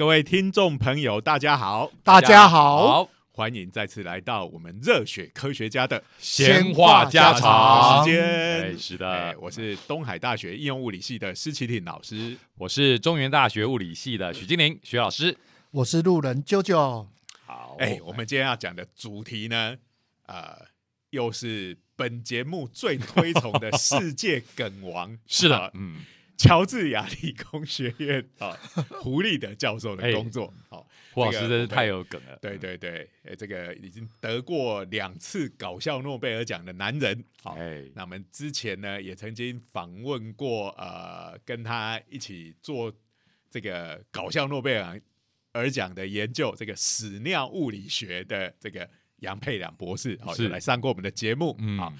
各位听众朋友，大家好，大家好，欢迎再次来到我们热血科学家的闲话家常时间。哎，是哎的，我是东海大学应用物理系的施启挺老师。我是中原大学物理系的许金玲许老师。我是路人啾啾。好，哎，我们今天要讲的主题呢，呃，又是本节目最推崇的世界梗王，是的啊，嗯，乔治亚理工学院啊，胡立德教授的工作。好，胡老师真是太有梗了。对对对，呃，这个已经得过两次搞笑诺贝尔奖的男人。好，哎，那我们之前呢也曾经访问过，呃，跟他一起做这个搞笑诺贝尔尔奖的研究，这个屎尿物理学的这个杨佩良博士，好、是来上过我们的节目。嗯，好，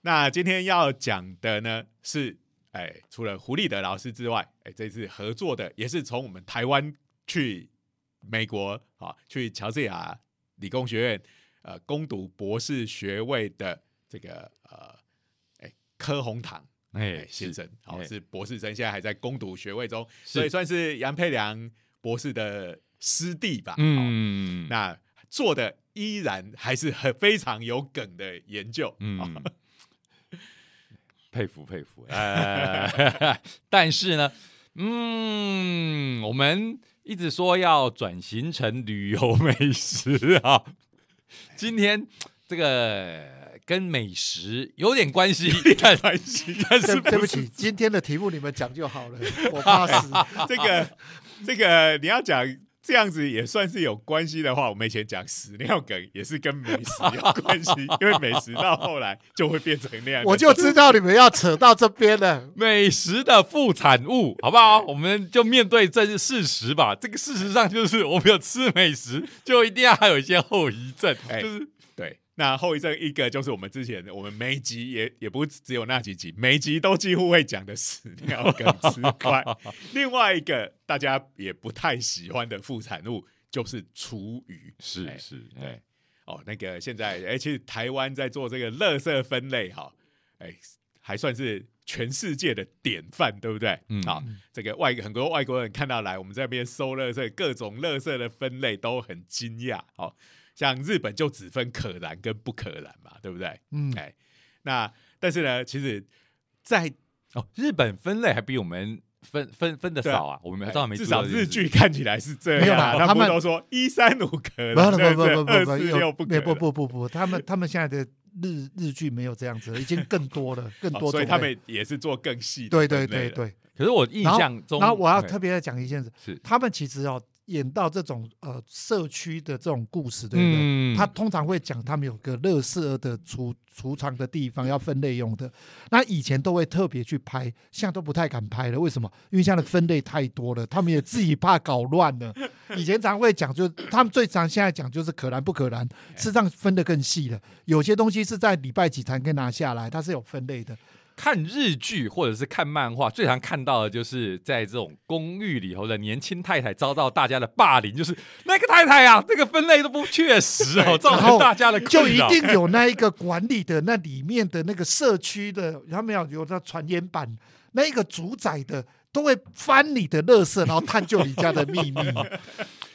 那今天要讲的呢是，哎，除了胡立德老师之外，哎，这次合作的也是从我们台湾去美国啊，去乔治亚理工学院呃攻读博士学位的这个呃，哎，柯宏堂。哎先生，好、哎是博士生，现在还在攻读学位中，所以算是杨佩良博士的师弟吧。哦，嗯，那做的依然还是很非常有梗的研究。嗯嗯，佩服佩服。哎，但是呢，嗯，我们一直说要转型成旅游美食啊，今天这个跟美食有点关系，有点关系，但是对对不起，今天的题目你们讲就好了，我怕死。这个这个你要讲这样子也算是有关系的话，我们以前讲屎尿梗也是跟美食有关系，因为美食到后来就会变成那样。我就知道你们要扯到这边了。美食的副产物，好不好？我们就面对这事实吧。这个事实上就是，我们有吃美食，就一定要还有一些后遗症，哎就是对。那后遗症一个就是我们之前我们每一集也也不只有那几集，每一集都几乎会讲的屎尿跟吃块，另外一个大家也不太喜欢的副产物就是厨余。哎是是，对哎，哦，那个现在，哎、其实台湾在做这个垃圾分类，哈，哎、还算是全世界的典范，对不对？嗯好、这个外很多外国人看到来我们这边收垃圾，各种垃圾的分类都很惊讶。好、像日本就只分可燃跟不可燃嘛，对不对？嗯，哎、那但是呢，其实在，哦，日本分类还比我们分分分的少啊，我们倒没至注意到少日剧看起来是这没有样啊，他啦他们们都说一三五可不燃，不不不不不，二四六有没不不。不不不，他们他们现在的日日剧没有这样子了，已经更多了，更哦多。所以他们也是做更细的对对对对。可是我印象中，然后我要哎特别再讲一件事，是他们其实哦演到这种呃社区的这种故事，对不对？嗯他通常会讲他们有个乐色的储储藏的地方要分类用的，那以前都会特别去拍，现在都不太敢拍了。为什么？因为现在的分类太多了，他们也自己怕搞乱了。以前常会讲，就他们最常现在讲就是可燃不可燃，事实上分得更细了。有些东西是在礼拜几才可以拿下来，它是有分类的。看日剧或者是看漫画，最常看到的就是在这种公寓里头的年轻太太遭到大家的霸凌，就是那个太太啊，这个分类都不确实哦，造然后成大家的就一定有那一个管理的那里面的那个社区的，他们要有那传言板，那一个主宰的都会翻你的垃圾，然后探究你家的秘密。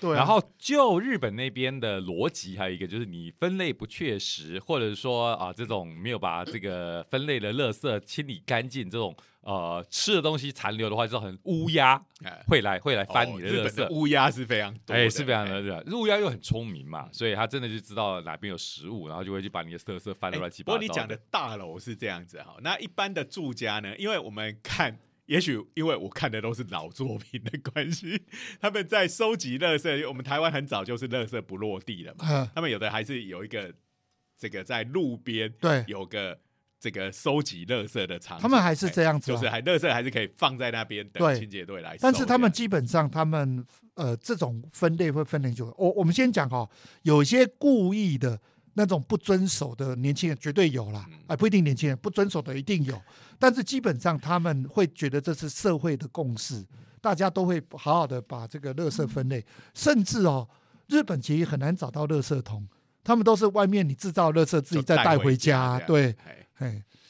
对啊、然后就日本那边的逻辑，还有一个就是你分类不确实，或者说啊这种没有把这个分类的垃圾清理干净，这种呃吃的东西残留的话，就很乌鸦哎会来会来翻你的垃圾。乌鸦是非常多，哎，是非常的乌鸦又很聪明嘛，所以他真的就知道哪边有食物，然后就会去把你的垃圾翻得哎乱七八糟。不过你讲的大楼是这样子哈，那一般的住家呢？因为我们看，也许因为我看的都是老作品的关系，他们在收集垃圾，我们台湾很早就是垃圾不落地了嘛，嗯他们有的还是有一个这个在路边对有个这个收集垃圾的场，他们还是这样子、啊，就是还垃圾还是可以放在那边等清洁队来收，但是他们基本上，他们呃这种分类会分很久。我我们先讲哦，有些故意的那种不遵守的年轻人绝对有啦，啊哎、不一定年轻人不遵守的一定有，但是基本上他们会觉得这是社会的共识，大家都会好好的把这个垃圾分类，甚至哦，日本其实很难找到垃圾桶，他们都是外面你制造垃圾自己再带回家，对，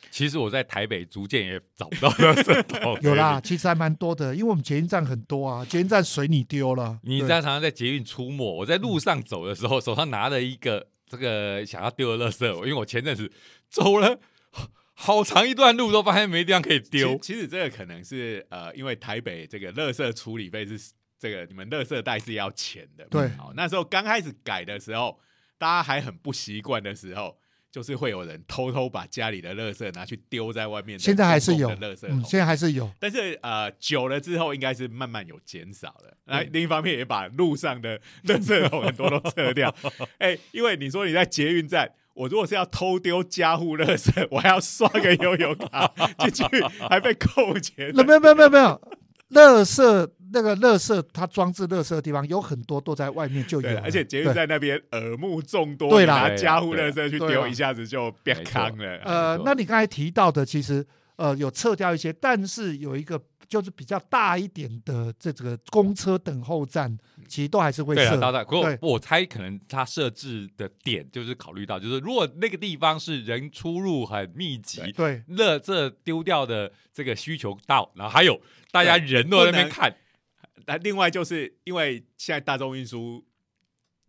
其实我在台北逐渐也找不到垃圾桶，有啦，。其实还蛮多的，因为我们捷运站很多啊，捷运站随你丢了。对。你在常常在捷运出没，我在路上走的时候，手上拿了一个这个想要丢的垃圾，因为我前阵子走了好长一段路，都发现没地方可以丢其。实这个可能是呃，因为台北这个垃圾处理费是这个你们垃圾袋是要钱的。对好，那时候刚开始改的时候，大家还很不习惯的时候，就是会有人偷偷把家里的垃圾拿去丢在外面的现在还是有的垃圾。现在还是有。但是呃，久了之后应该是慢慢有减少了。那对另一方面也把路上的垃圾桶很多都撤掉。哎、因为你说你在捷运站，我如果是要偷丢家户垃圾，我还要刷个悠游卡 进去，还被扣钱。那没有没有没有没有，垃圾那个垃圾它装置垃圾的地方有很多都在外面就有而且捷运对。站那边耳目众多，对啦拿家户垃圾去丢，一下子就变康了。呃那你刚才提到的，其实呃有撤掉一些，但是有一个就是比较大一点的这个公车等候站，其实都还是会设。当然，不过我猜可能它设置的点就是考虑到，就是如果那个地方是人出入很密集，对。垃圾丢掉的这个需求到，然后还有大家人都在那边看，那另外就是因为现在大众运输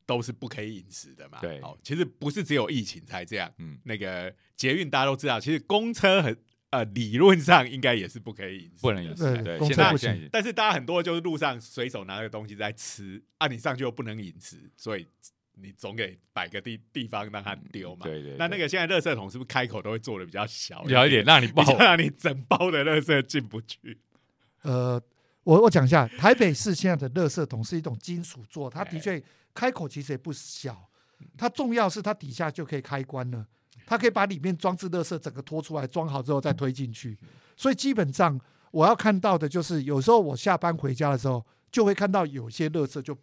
都是不可以饮食的嘛，对哦，其实不是只有疫情才这样，嗯，那个捷运大家都知道，其实公车很呃理论上应该也是不可以饮食，不能饮食。对对，现在公车不行但是大家很多就是路上随手拿个东西在吃，啊，你上去又不能饮食，所以你总得摆个地地方让它丢嘛。对对，那那个现在垃圾桶是不是开口都会做的比较小小一点，让你不好比较让你整包的垃圾进不去？呃，我我讲一下，台北市现在的垃圾桶是一种金属做，它的确开口其实也不小，它重要是它底下就可以开关了，它可以把里面装置垃圾整个拖出来，装好之后再推进去。所以基本上我要看到的就是，有时候我下班回家的时候，就会看到有些垃圾就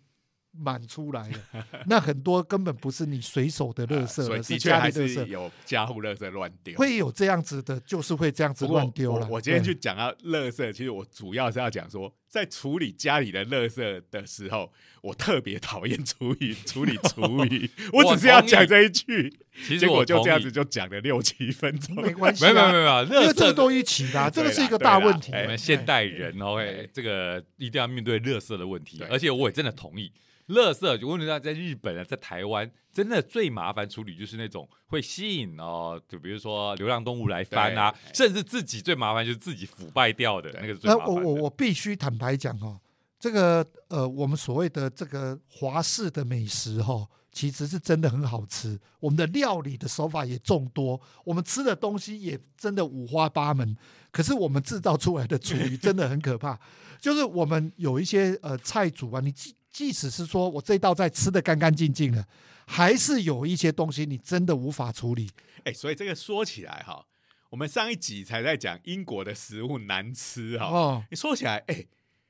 满出来了，那很多根本不是你随手的垃圾啊所以的确还家里垃圾。是有家户垃圾乱丢。会有这样子的，就是会这样子乱丢了。我我今天对去讲到垃圾，其实我主要是要讲说，在处理家里的垃圾的时候，我特别讨厌处理处理厨 余。我只是要讲这一句，其实我结果就这样子就讲了六七分钟。没关系、没啊，有没有没有，因为这个都一起的啊、这个是一个大问题。哎我们现代人，OK，这个一定要面对垃圾的问题对，而且我也真的同意，垃圾，我问大家，在日本啊，在台湾，真的最麻烦处理就是那种会吸引哦，就比如说流浪动物来翻啊，甚至自己最麻烦就是自己腐败掉的那个那麻烦的。我我我必须坦白讲哦，这个呃，我们所谓的这个华式的美食哈、哦，其实是真的很好吃。我们的料理的手法也众多，我们吃的东西也真的五花八门。可是我们制造出来的厨余真的很可怕，就是我们有一些呃菜主啊，你即即使是说我这道菜吃的干干净净的，还是有一些东西你真的无法处理。哎、所以这个说起来哈，我们上一集才在讲英国的食物难吃哈。哦，你说起来，哎、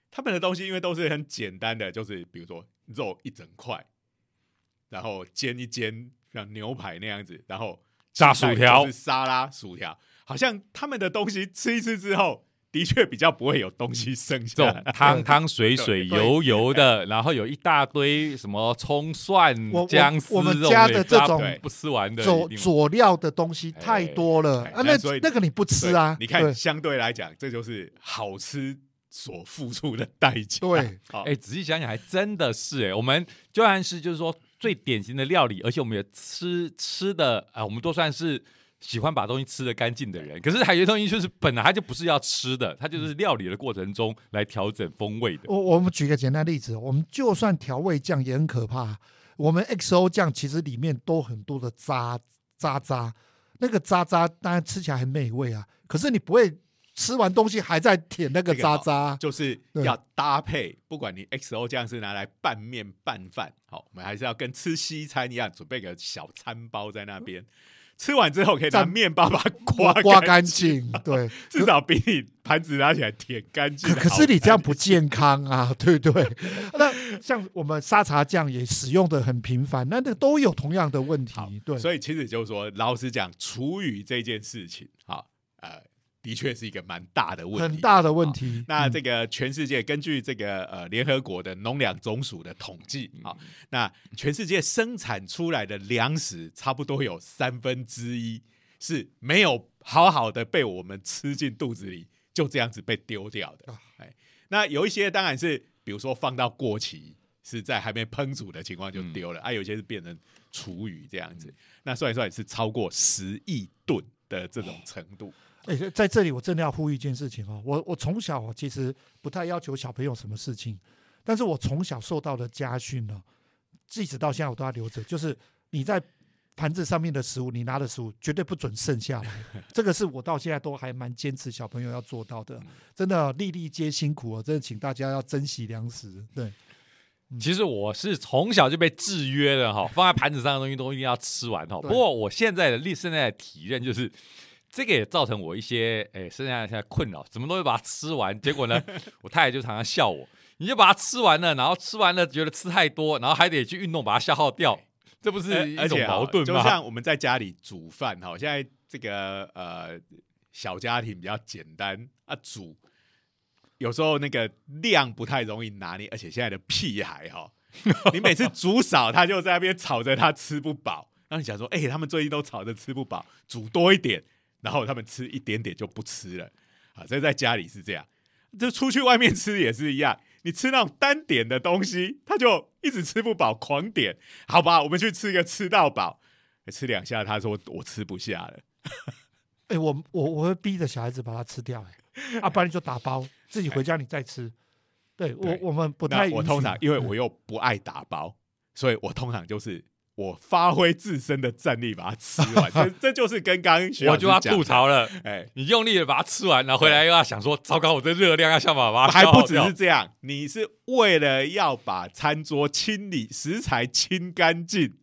他们的东西因为都是很简单的，就是比如说肉一整块，然后煎一煎，像牛排那样子，然后炸薯条沙拉、薯条，好像他们的东西吃一吃之后，的确比较不会有东西剩这下种汤汤水水、油油的，然后有一大堆什么葱蒜姜丝，我们家的这种不吃完的，佐佐料的东西太多了哎啊，那那个你不吃啊？你看，相对来讲，这就是好吃所付出的代价。对，好，哎、仔细想想，还真的是哎、我们就算是就是说最典型的料理，而且我们也吃吃的啊、我们都算是喜欢把东西吃的干净的人。可是还有些东西就是本来它就不是要吃的，它就是料理的过程中来调整风味的。我我们举个简单例子，我们就算调味酱也很可怕。我们 XO 酱其实里面都很多的渣渣渣，那个渣渣当然吃起来很美味啊，可是你不会吃完东西还在舔那个渣渣。就是要搭配，不管你 XO 酱是拿来拌面拌饭，好，我们还是要跟吃西餐一样，准备个小餐包在那边。吃完之后可以拿蘸面包把它刮刮干干净，对。至少比你盘子拿起来舔干净。可可是你这样不健康啊，对不对？那像我们沙茶酱也使用的很频繁，那那都有同样的问题好，对。所以其实就是说，老实讲，厨余这件事情，好，呃，的确是一个蛮大的问题，很大的问题。嗯那这个全世界根据这个呃联合国的农粮总署的统计啊、那全世界生产出来的粮食差不多有三分之一是没有好好的被我们吃进肚子里，就这样子被丢掉的啊。哎，那有一些当然是，比如说放到过期，是在还没烹煮的情况就丢了、啊，有些是变成厨余这样子。那算一算也是超过十亿吨的这种程度。哎、在这里我真的要呼吁一件事情哦，我我从小哦其实不太要求小朋友什么事情，但是我从小受到的家训呢，即使到现在我都要留着，就是你在盘子上面的食物，你拿的食物绝对不准剩下来，这个是我到现在都还蛮坚持小朋友要做到的，真的粒粒皆辛苦哦，真的请大家要珍惜粮食，对，其实我是从小就被制约的哈，放在盘子上的东西都一定要吃完哈。不过我现在的历现在的体认就是，这个也造成我一些诶现在现在困扰，什么东西把它吃完，结果呢，我太太就常常笑我，你就把它吃完了，然后吃完了觉得吃太多，然后还得去运动把它消耗掉，这不是一种矛盾吗？就像我们在家里煮饭哈，现在这个呃小家庭比较简单啊，煮有时候那个量不太容易拿捏，而且现在的屁孩哈，你每次煮少，他就在那边吵着他吃不饱，然后你想说，哎、他们最近都吵着吃不饱，煮多一点，然后他们吃一点点就不吃了啊，这在家里是这样，就出去外面吃也是一样。你吃那种单点的东西，他就一直吃不饱，狂点。好吧，我们去吃一个吃到饱，吃两下，他说我吃不下了。哎、我我我会逼着小孩子把它吃掉、哎，啊，不然你就打包，自己回家你再吃。对我我们不太我通常因为嗯我又不爱打包，所以我通常就是我发挥自身的战力把它吃完。这这就是跟刚刚徐老我就要吐，槽了，哎，你用力的把它吃完，然后回来又要想说，糟糕，我这热量要想办法还不只是这样，你是为了要把餐桌清理、食材清干净，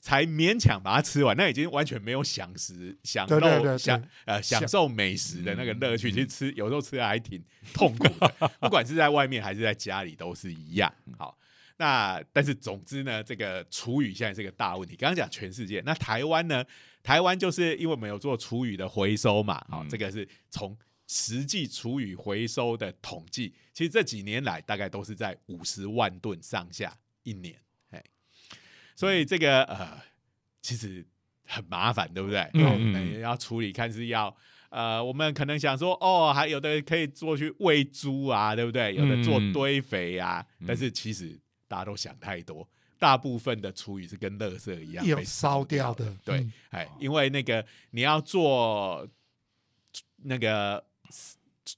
才勉强把它吃完。那已经完全没有享食、享对对对对受、享呃享受美食的那个乐趣。嗯其实吃有时候吃的还挺痛苦的，不管是在外面还是在家里都是一样。好。那但是总之呢，这个厨余现在是个大问题。刚刚讲全世界，那台湾呢？台湾就是因为我们有做厨余的回收嘛，好、嗯这个是从实际厨余回收的统计，其实这几年来大概都是在五十万吨上下一年，哎，所以这个呃，其实很麻烦，对不对？嗯哦嗯要处理，看是要呃，我们可能想说，哦，还有的可以做去喂猪啊，对不对？有的做嗯堆肥啊，嗯但是其实大家都想太多。大部分的厨余是跟垃圾一样有被烧掉的，的对嗯，哎，因为那个你要做那个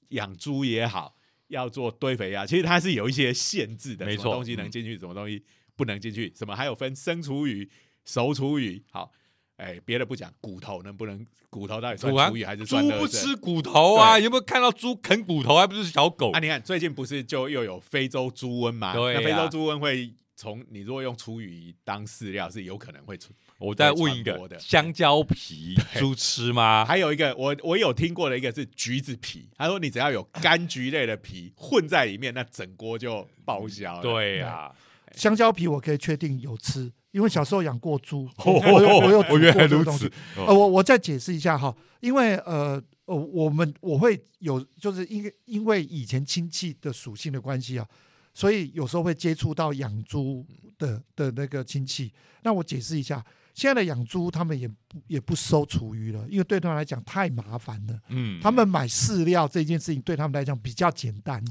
养猪也好，要做堆肥啊，其实它是有一些限制的，没错什么东西能嗯进去，什么东西不能进去，什么还有分生厨余、熟厨余。好，哎，别的不讲，骨头能不能？骨头到底算厨余还是猪？不吃骨头啊？有没有看到猪啃骨头？还不是小狗啊，？你看最近不是就又有非洲猪瘟吗？对非洲猪瘟会从你如果用厨余当饲料，是有可能会出。我再问一个香蕉皮猪吃吗？还有一个，我我有听过的一个是橘子皮，他说你只要有柑橘类的皮混在里面，那整锅就报销了。对呀，香蕉皮我可以确定有吃，因为小时候养过猪，哦 我有我有煮我原来如过这东西此。。呃，我我再解释一下哈，因为呃呃，我们我会有，就是因为因为以前亲戚的属性的关系啊，所以有时候会接触到养猪的的那个亲戚。那我解释一下，现在的养猪他们也不也不收厨余了，因为对他们来讲太麻烦了。嗯他们买饲料这件事情对他们来讲比较简单，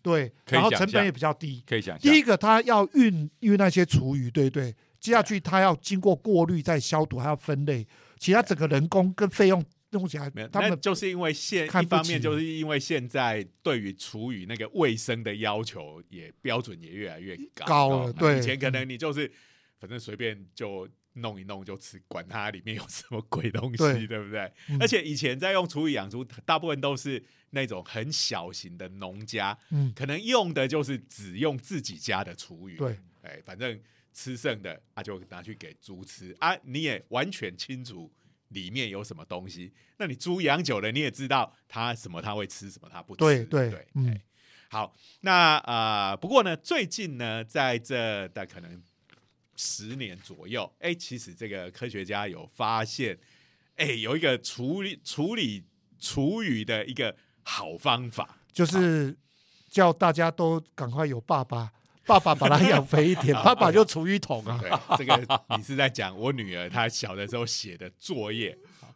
对，然后成本也比较低。可以想第，一个，他要运运那些厨余，对不对？接下去它要经过过滤、再消毒，还要分类，其他整个人工跟费用弄起来没有，，他们那就是因为现一方面就是因为现在对于厨余那个卫生的要求也标准也越来越高高了哦对。以前可能你就是反正随便就弄一弄就吃，管它里面有什么鬼东西，对。对不对？嗯。而且以前在用厨余养猪，大部分都是那种很小型的农家，嗯，可能用的就是只用自己家的厨余。对，哎，反正吃剩的啊就拿去给猪吃啊，你也完全清楚里面有什么东西。那你猪养久了，你也知道它什么它会吃，什么它不吃。对对对，好，那呃，不过呢，最近呢，在这的可能十年左右，哎，其实这个科学家有发现，哎，有一个处理处理厨余的一个好方法。就是叫大家都赶快有爸爸，爸爸把它养肥一点，爸爸就厨余桶啊。对，这个你是在讲我女儿她小的时候写的作业。好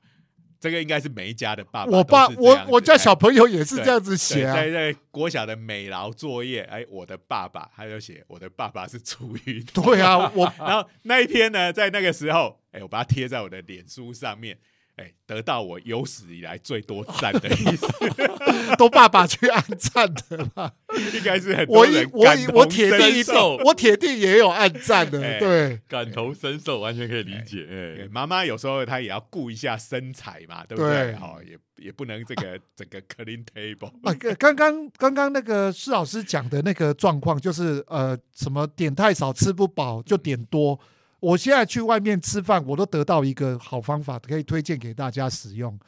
这个应该是每一家的爸爸我爸我我家哎小朋友也是这样子写啊在，在国小的美劳作业，哎，我的爸爸，他就写我的爸爸是厨余桶。对啊，我然后那一天呢，在那个时候，哎，我把它贴在我的脸书上面，哎，得到我有史以来最多赞的意思，都爸爸去按赞的嘛，应该是很我人我一感同我铁定身受。我铁定也有按赞的，哎对，感同身受，完全可以理解。哎，对妈妈有时候她也要顾一下身材嘛，对不对？对哦，也也不能这个整个 clean table。啊，刚刚刚刚那个施老师讲的那个状况，就是呃，什么点太少吃不饱就点多。我现在去外面吃饭，我都得到一个好方法，可以推荐给大家使用，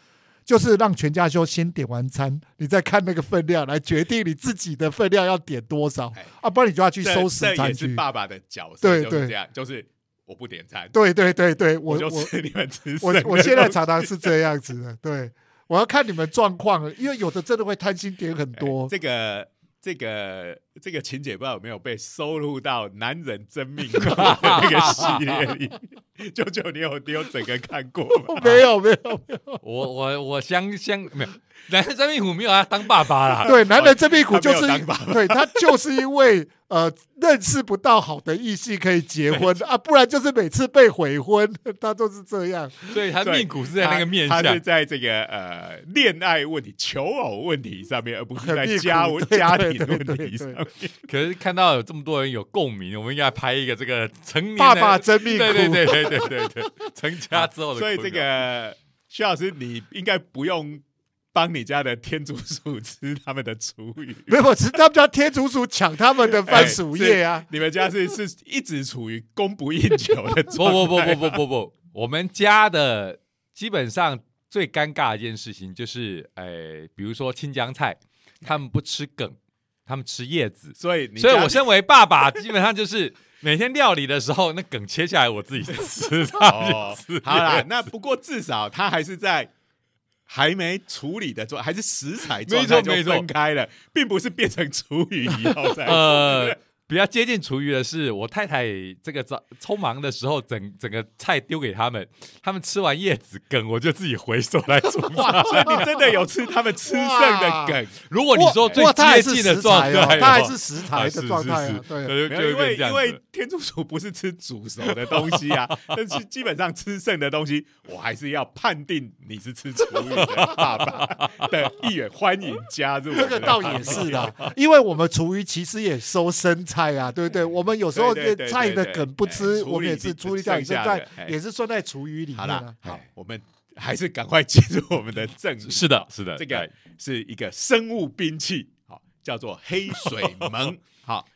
就是让全家休先点完餐，你再看那个分量来决定你自己的分量要点多少。哎。啊，不然你就要去收拾餐具。爸爸的角色，对对就是这样，就是我不点餐，对对对对，我就我 你们吃我我现在常常是这样子的，对，我要看你们状况，因为有的真的会贪心点很哎多。这个这个这个情节不知道有没有被收录到《男人真命苦》的那个系列里？舅舅，你有你有整个看过吗？没有没有没有，我我我相相没有，男人真命苦没有他当爸爸啦。对，男人真命苦就是对他就是因为呃认识不到好的异性可以结婚啊，不然就是每次被悔婚，他都是这样。所以他命苦是在那个面他他是相。在这个呃恋爱问题、求偶问题上面，而不是在家对家庭问题上面。可是看到有这么多人有共鸣，我们应该拍一个这个成年爸爸真命苦，对对对对对对对，成家之后。所以这个徐老师，你应该不用帮你家的天竺鼠吃他们的厨余。没有，只是他们家天竺鼠抢他们的番薯叶啊。你们家是是一直处于供不应求的不不不不不不不，我们家的基本上最尴尬的一件事情就是，哎，比如说青江菜，他们不吃梗，他们吃叶子，所以你所以我身为爸爸，基本上就是每天料理的时候，那梗切下来我自己吃，吃，好啦，那不过至少他还是在还没处理的状，还是食材状态就分开了，并不是变成厨余以后再呃，比较接近厨余的是，我太太这个早匆忙的时候，整整个菜丢给他们，他们吃完叶子梗，我就自己回手来煮 哇，饭。所以你真的有吃他们吃剩的梗。如果你说最哇他还是接近的状态的，材哦他还是食材啊的状态对。就，因为因为。天竺鼠不是吃煮熟的东西啊，但是基本上吃剩的东西，我还是要判定你是吃厨余的爸爸的意愿，欢迎加入这个倒也是的，因为我们厨余其实也收生菜啊，对不对？我们有时候菜的梗不吃，哎我们也是处理掉，也是在哎也是算在厨余里好啦面啊。，好，我们还是赶快进入我们的正题。是的，是的，这个哎是一个生物兵器，好，叫做黑水虻。好，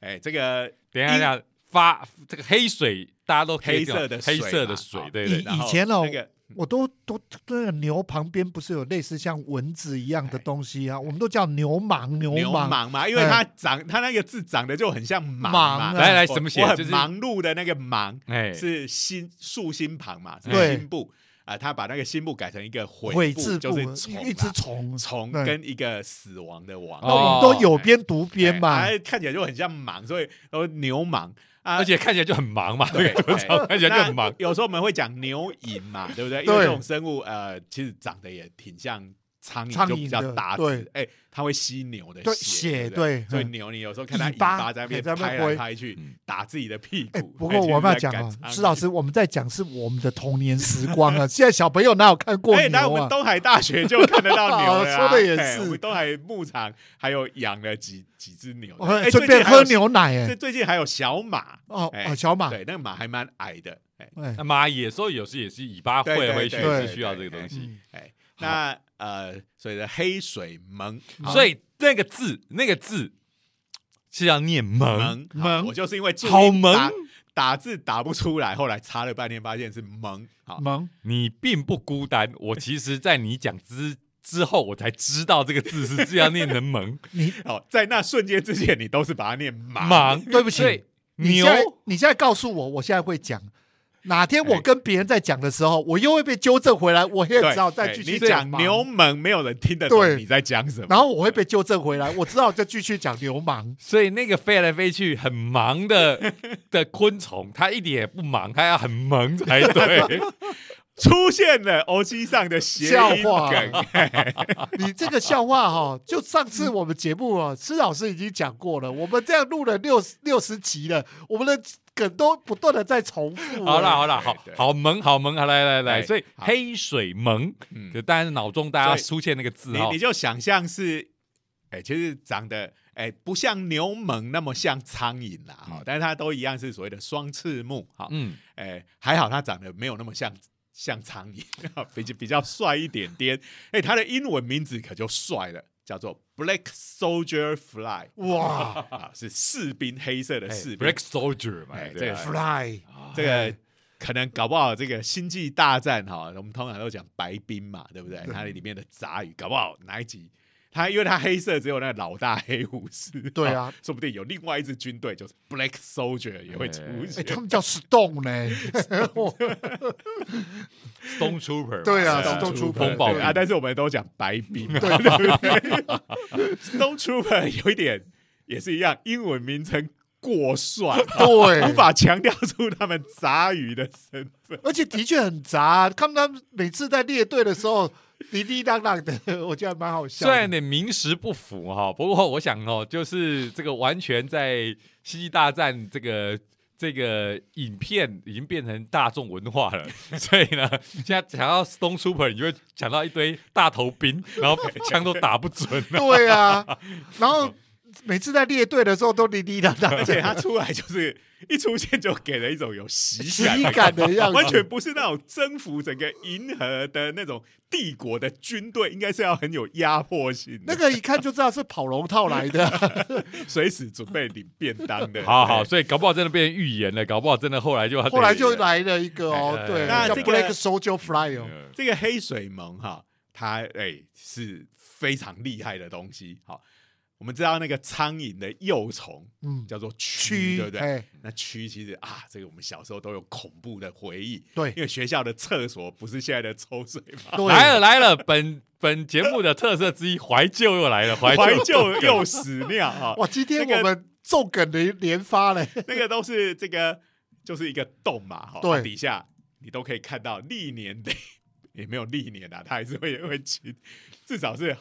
哎，这个等一下，等一下发这个黑水，大家都黑色的黑色的水对对。以前哦那个我都都那个牛旁边不是有类似像蚊子一样的东西啊？我们都叫牛虻，牛牛虻。嘛，因为它长，它那个字长得就很像虻虻嘛啊。来来，我怎么写我？很就是忙碌的那个忙哎，是心竖心旁嘛，心部啊，他把那个心部改成一个悔悔部，字部，就是虫一只虫，虫跟一个死亡的亡。那我们都有边读边嘛。看起来就很像虻，所以都牛虻啊，而且看起来就很忙嘛，对不对 看起来就很忙。有时候我们会讲牛蝇嘛，对不对？因为这种生物呃，其实长得也挺像苍蝇，就比较蝇的大对只。哎，它会吸牛的对血，血对所以牛，你有时候看它尾尾巴巴在那边拍来拍去嗯，打自己的屁哎，股。不过我们要讲哦，施老师。我们在讲是我们的童年时光啊。现在小朋友哪有看过哎，那我？们东海大学就看得到牛了啊。说的也哎是我们东海牧场还有养了几几只牛顺便喝。牛奶这哎。最近还有小马，哦哎哦，小马。对，那个马还蛮矮的。哎，哎那马野兽有时也是尾巴对对会回去，对是需要这个东西。嗯哎，那呃，所谓的黑水蒙，所以那个字，那个字是要念蒙，蒙我就是因为注音好蒙打打字打不出来，后来查了半天发现是蒙。好，蒙你并不孤单。我其实，在你讲之之后，我才知道这个字是这样念成蒙 你好，在那瞬间之前，你都是把它念盲。忙。对不起所以牛你现在你现在告诉我，我现在会讲。哪天我哎跟别人在讲的时候，我又会被纠正回来，我也对，只好再哎继续你讲嘛牛虻，没有人听得懂你在讲什么。然后我会被纠正回来，我知道就继续讲流氓。所以那个飞来飞去很忙的 的昆虫，它一点也不忙，它要很萌才对。出现了欧基上的笑话，你这个笑话哈，就上次我们节目啊，施老师已经讲过了，我们这样录了六六十集了，我们的梗都不断的在重复。好啦好啦，好好萌好萌，好来来来，哎所以黑水萌，嗯就当然脑中大家出现那个字哈你你，就想象是，哎、其实长得哎、不像牛虻那么像苍蝇啦，哈、嗯但是它都一样是所谓的双翅目，哈、嗯，哎、还好它长得没有那么像像苍蝇，比较比较帅一点点。哎、它的英文名字可就帅了，叫做 Black Soldier Fly，哇。啊，是士兵，黑色的哎士兵。，Black Soldier 嘛哎，对啊，fly，这个可能搞不好这个星际大战哈，我们通常都讲白冰嘛，对不对？它里面的杂语，搞不好哪一集它因为他黑色只有那个老大黑武士，对啊说不定有另外一支军队就是 Black Soldier 也会出哎，现。他们叫 Stone 呢，，Stone Trooper，对啊 Stone Trooper，风暴啊，但是我们都讲白冰嘛，对不对？Stone Trooper 有一点也是一样，英文名称过帅，对无法强调出他们杂鱼的身份。而且的确很杂，看他们每次在列队的时候，滴滴当当的，我觉得蛮好笑的。虽然有点名实不符哈，不过我想哦，就是这个完全在《星际大战》这个这个影片已经变成大众文化了，所以呢，现在想到 Stone Trooper，你就会想到一堆大头兵，然后 枪都打不准了。对啊，然后每次在列队的时候都滴滴答答而且他出来就是一出现就给人一种有喜喜感的感的样子，完全不是那种征服整个银河的那种帝国的军队，应该是要很有压迫性的，那个一看就知道是跑龙套来的。随时准备领便当的。好好，所以搞不好真的变成预言了，搞不好真的后来就后来就来了一个哦哎，对，叫那这个 Black Soldier Fly 哦，呃这个黑水盟哈，它哎、是非常厉害的东西。好，我们知道那个苍蝇的幼虫嗯，叫做蛆，蛆，对不对？哎，那蛆其实啊，这个我们小时候都有恐怖的回忆，对。因为学校的厕所不是现在的抽水马对，来了来了，本 本节目的特色之一，怀旧又来了，怀怀旧旧又屎尿啊！哇，今天我们纵梗连连发嘞，那个都是这个就是一个洞嘛，哈，底下你都可以看到历年的，也没有历年啊，它还是会会清，至少是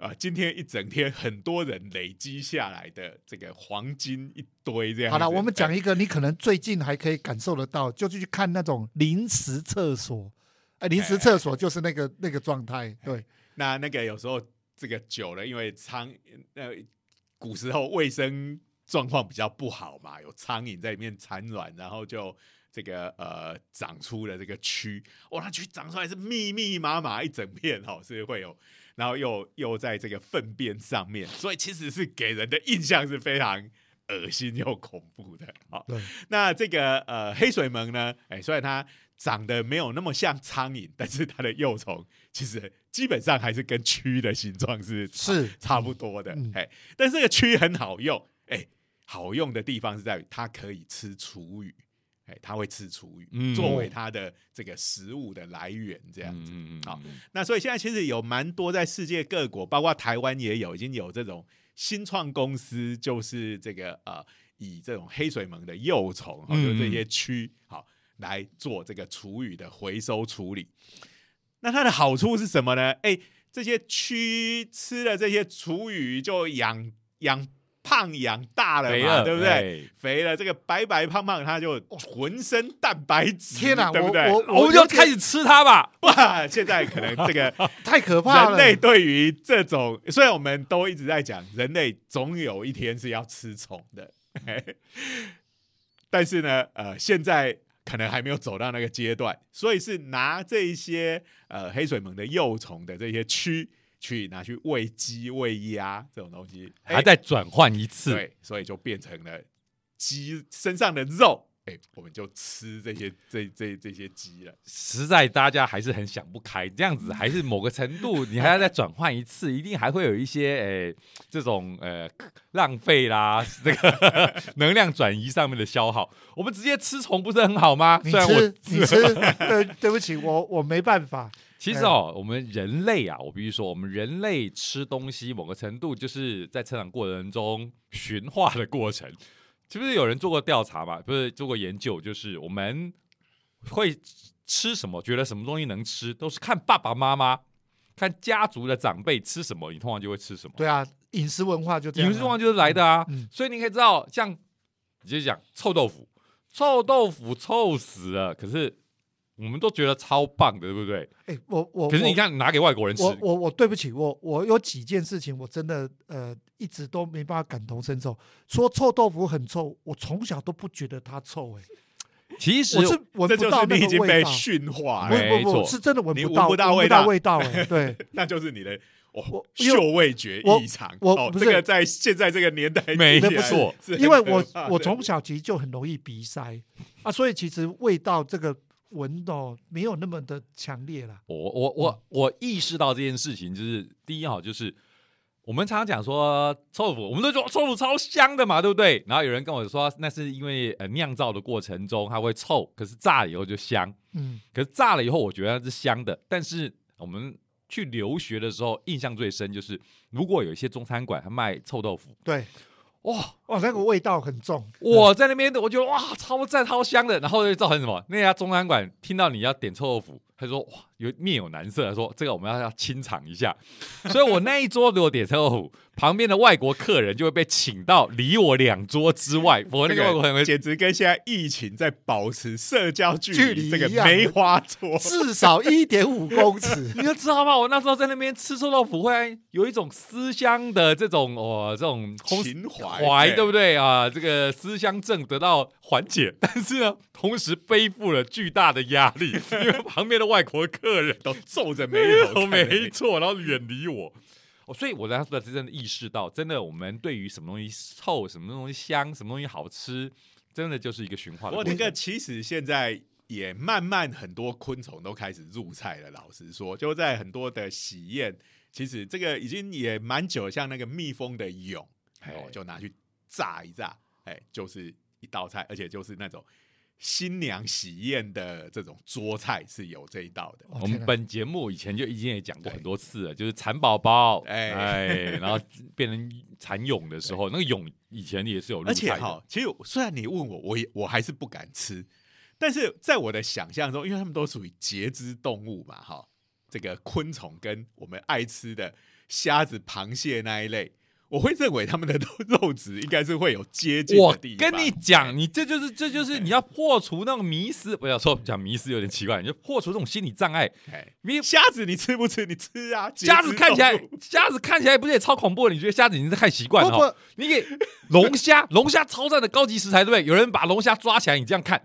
啊，今天一整天很多人累积下来的这个黄金一堆这样。好了，我们讲哎一个你可能最近还可以感受得到，就是去看那种临时厕所。哎，临时厕所就是那个那个状态，对，那那个有时候这个久了，因为苍呃古时候卫生状况比较不好嘛，有苍蝇在里面产卵，然后就这个呃长出了这个蛆，哇，那蛆长出来是密密麻麻一整片哦，是会有，然后又又在这个粪便上面，所以其实是给人的印象是非常。恶心又恐怖的，好，那这个呃黑水虻呢，哎，虽然它长得没有那么像苍蝇，但是它的幼虫其实基本上还是跟蛆的形状是差是。差不多的，嗯哎、但是这个蛆很好用，哎，好用的地方是在于它可以吃厨余，哎，它会吃厨余、嗯作为它的这个食物的来源，这这样子。嗯好那所以现在其实有蛮多在世界各国，包括台湾也有，已经有这种新创公司，就是这个呃，以这种黑水虻的幼虫，就是这些蛆，好来做这个厨余的回收处理。那它的好处是什么呢？哎，这些蛆吃了这些厨余，就养养胖养大了嘛，对不对？哎肥了，这个白白胖胖，它就浑身蛋白质，天哪，我对不对？我我们就开始吃它吧。哇，现在可能这个 太可怕了，人类对于这种，虽然我们都一直在讲，人类总有一天是要吃虫的，但是呢，呃，现在可能还没有走到那个阶段，所以是拿这一些呃黑水虻的幼虫的这些蛆去拿去喂鸡、喂鸭这种东西，哎还再转换一次，对，所以就变成了鸡身上的肉，哎，我们就吃这些这这这些鸡了。实在大家还是很想不开，这样子还是某个程度，你还要再转换一次，一定还会有一些诶、这种呃浪费啦，这个能量转移上面的消耗。我们直接吃虫不是很好吗？你虽然我吃你吃，对对不起，我我没办法，其实哦，我们人类啊，我必须说，我们人类吃东西某个程度就是在成长过程中驯化的过程。是不是有人做过调查嘛？不是做过研究，就是我们会吃什么，觉得什么东西能吃，都是看爸爸妈妈、看家族的长辈吃什么，你通常就会吃什么。对啊，饮食文化就这样啊。饮食文化就是来的啊，嗯所以你可以知道，像你就讲臭豆腐，臭豆腐臭死了，可是我们都觉得超棒的，对不对？哎，我我可是你看拿给外国人吃，我我我对不起，我我有几件事情我真的呃一直都没办法感同身受。说臭豆腐很臭，我从小都不觉得它臭、哎，其实我是闻不到那你已经被个味道。驯化不了，没错。不不，是真的闻不到，不到味道闻不到味道、哎，对，那就是你的哦我嗅味觉我异常。我这个在现在这个年代没错。因为我我从小其实就很容易鼻塞。啊，所以其实味道这个闻到没有那么的强烈啦。我我我我意识到这件事情，就是第一哈，就是我们常常讲说臭豆腐，我们都说臭豆腐超香的嘛，对不对？然后有人跟我说，那是因为呃酿造的过程中它会臭，可是炸了以后就香。嗯，可是炸了以后，我觉得它是香的。但是我们去留学的时候，印象最深就是，如果有一些中餐馆它卖臭豆腐，对，哇，哇，那个味道很重。我在那边我觉得哇，超赞超香的。然后就造成什么？那家中餐馆听到你要点臭豆腐，他说哇，有面有难色，他说这个我们要要清场一下。所以我那一桌如果点臭豆腐，旁边的外国客人就会被请到离我两桌之外。我那个外国人会简直跟现在疫情在保持社交距距离这个梅花桌。至少一点五公尺。你就知道吗？我那时候在那边吃臭豆腐，会有一种思乡的这种哦，这种情怀怀，对不对对啊？这个思乡症得到缓解，但是呢，同时背负了巨大的压力，因为旁边的外国客人都皱着眉头 没错，然后远离我。哦，所以我那时候真的意识到，真的我们对于什么东西臭、什么东西香、什么东西好吃，真的就是一个循环的过程。不过那个其实现在也慢慢很多昆虫都开始入菜了。老实说，就在很多的喜宴，其实这个已经也蛮久，像那个蜜蜂的蛹，哎哦，就拿去炸一炸，哎，就是一道菜，而且就是那种新娘喜宴的这种桌菜是有这一道的。我们本节目以前就已经也讲过很多次了，就是蚕宝宝，哎。哎然后变成蚕蛹的时候，那个蛹以前也是有入而且哈，其实虽然你问我，我也我还是不敢吃，但是在我的想象中，因为它们都属于节肢动物嘛，哈，这个昆虫跟我们爱吃的虾子、螃蟹那一类，我会认为他们的 肉肉质应该是会有接近的地方。跟你讲，你这就是这就是你要破除那种迷思，不要说讲迷思有点奇怪，你就破除这种心理障碍。虾子你吃不吃？你吃啊！虾子看起来虾子看起来不是也超恐怖的？你觉得虾子已经是看习惯了你给龙虾，龙虾超赞的高级食材，对不对？有人把龙虾抓起来，你这样看，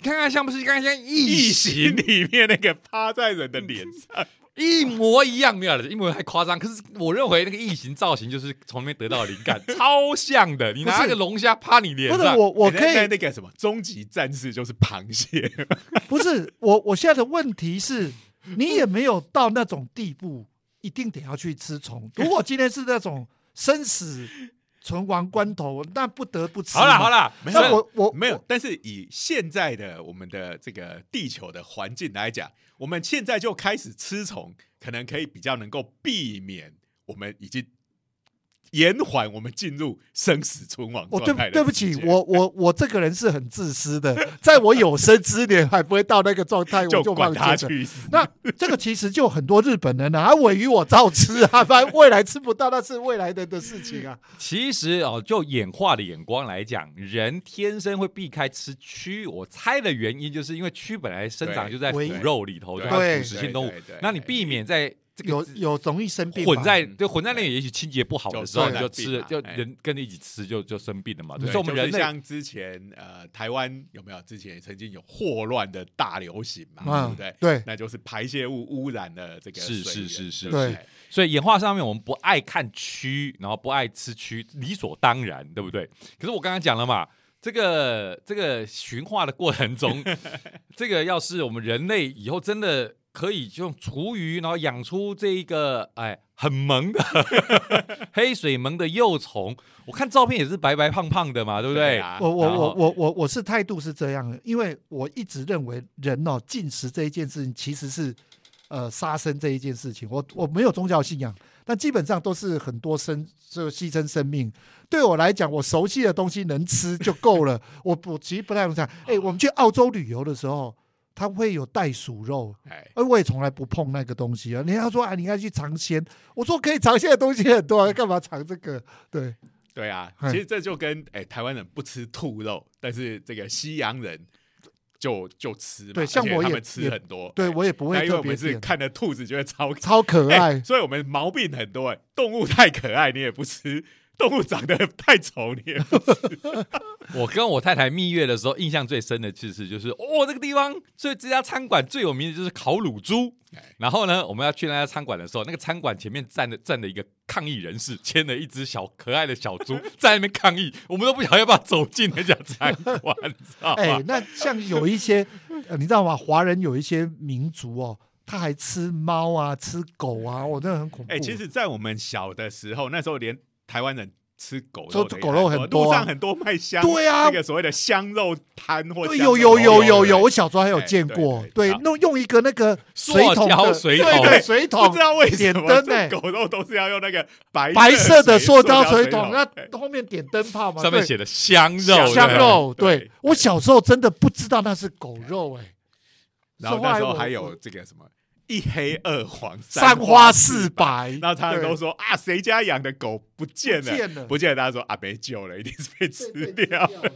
看看像不是看看像异形里面那个趴在人的脸上，一模一样，没有了，一模太夸张。可是我认为那个异形造型就是从那边得到灵感，超像的。你拿那个龙虾趴你脸上，不是我，我可以那个什么终极战士就是螃蟹，不是我，我现在的问题是，你也没有到那种地步，一定得要去吃虫。如果今天是那种生死存亡关头，那不得不吃。好了好，了，没有那我我没有，但是以现在的我们的这个地球的环境来讲，我们现在就开始吃虫，可能可以比较能够避免我们已经延缓我们进入生死存亡我哦对状态的对不起，我我 我这个人是很自私的，在我有生之年还不会到那个状态，我就管。他去死。那这个其实就很多日本人啊，他尾鱼我照吃啊，反正未来吃不到，那是未来的的事情啊。其实哦，就演化的眼光来讲，人天生会避开吃蛆。我猜的原因就是因为蛆本来生长就在腐肉里头，对腐食性动物对对对。那你避免在这个有有容易生病，混在嗯。就混在那里，也许清洁不好的时候，就你就吃，就人跟着一起吃就就生病了嘛。对，所以我们人类像之前呃，台湾有没有？之前曾经有霍乱的大流行嘛，对嗯不对？对。那就是排泄物污染了这个是是是是对。不对对所以演化上面，我们不爱看蛆，然后不爱吃蛆，理所当然，对不对？可是我刚刚讲了嘛，这个这个驯化的过程中，这个要是我们人类以后真的可以用厨余，然后养出这一个哎很萌的 黑水萌的幼虫，我看照片也是白白胖胖的嘛，对不对？对啊我我我我我我是态度是这样的，因为我一直认为人哦进食这一件事情其实是呃杀生这一件事情，我我没有宗教信仰，但基本上都是很多生就牺牲生命。对我来讲，我熟悉的东西能吃就够了。我我其实不太用想，哎、我们去澳洲旅游的时候。它会有袋鼠肉，哎，而我也从来不碰那个东西啊。人家说啊，你应该去尝鲜，我说可以尝鲜的东西很多、啊，干嘛尝这个？对，对啊，其实这就跟哎台湾人不吃兔肉，但是这个西洋人就就吃嘛，对像我也吃很多，对哎。我也不会因为我们是特别点，看着兔子就会超 超可哎爱。所以我们毛病很多哎，动物太可爱你也不吃，动物长得太丑你也不吃，我跟我太太蜜月的时候，印象最深的其实就是，哦，这个地方，所以这家餐馆最有名的就是烤乳猪哎。然后呢，我们要去那家餐馆的时候，那个餐馆前面站的站的一个抗议人士，牵了一只小可爱的小猪 在那边抗议，我们都不晓得要不要走进那家餐馆，你知道哎、吗？那像有一些，呃，你知道吗？华人有一些民族哦，他还吃猫啊，吃狗啊，我真的很恐怖。哎，其实，在我们小的时候，那时候连台湾人。吃狗说肉的也狗肉很多啊。路上很多卖香，对啊。那个所谓的香肉摊或对，有有有有有，我小时候还有见过，对弄用一个那个水桶的水桶。对对，水不桶知道为什点么灯哎，这狗肉都是要用那个白白色的塑胶水水桶，那哎后面点灯泡嘛，上面写的香肉，香肉。对对我小时候真的不知道那是狗肉，哎，然后那时候还有这个什么一黑二黄三花四白，白，然后他们都说啊，谁家养的狗不见了，不见了。不见了，大家说啊，没救了，一定是被吃掉。了。